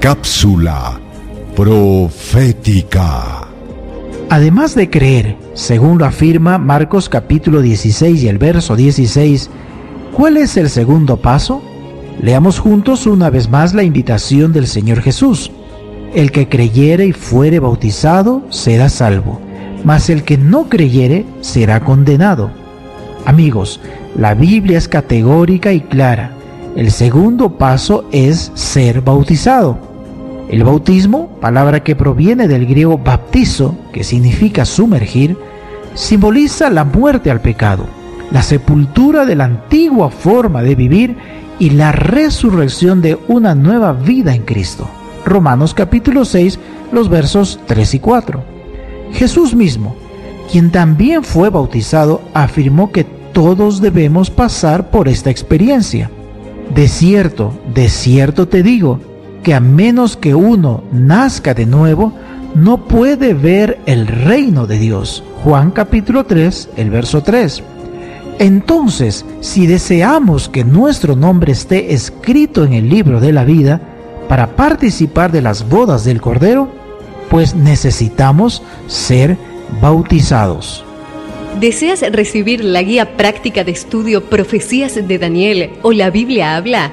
Cápsula profética. Además de creer, según lo afirma Marcos capítulo 16 y el verso 16, ¿cuál es el segundo paso? Leamos juntos una vez más la invitación del Señor Jesús. El que creyere y fuere bautizado será salvo, mas el que no creyere será condenado. Amigos, la Biblia es categórica y clara. El segundo paso es ser bautizado. El bautismo, palabra que proviene del griego baptizo, que significa sumergir, simboliza la muerte al pecado, la sepultura de la antigua forma de vivir y la resurrección de una nueva vida en Cristo. Romanos capítulo 6, los versos 3 y 4. Jesús mismo, quien también fue bautizado, afirmó que todos debemos pasar por esta experiencia. De cierto, de cierto te digo, que a menos que uno nazca de nuevo, no puede ver el reino de Dios. Juan capítulo 3, el verso 3. Entonces, si deseamos que nuestro nombre esté escrito en el libro de la vida para participar de las bodas del Cordero, pues necesitamos ser bautizados. ¿Deseas recibir la guía práctica de estudio Profecías de Daniel o la Biblia habla?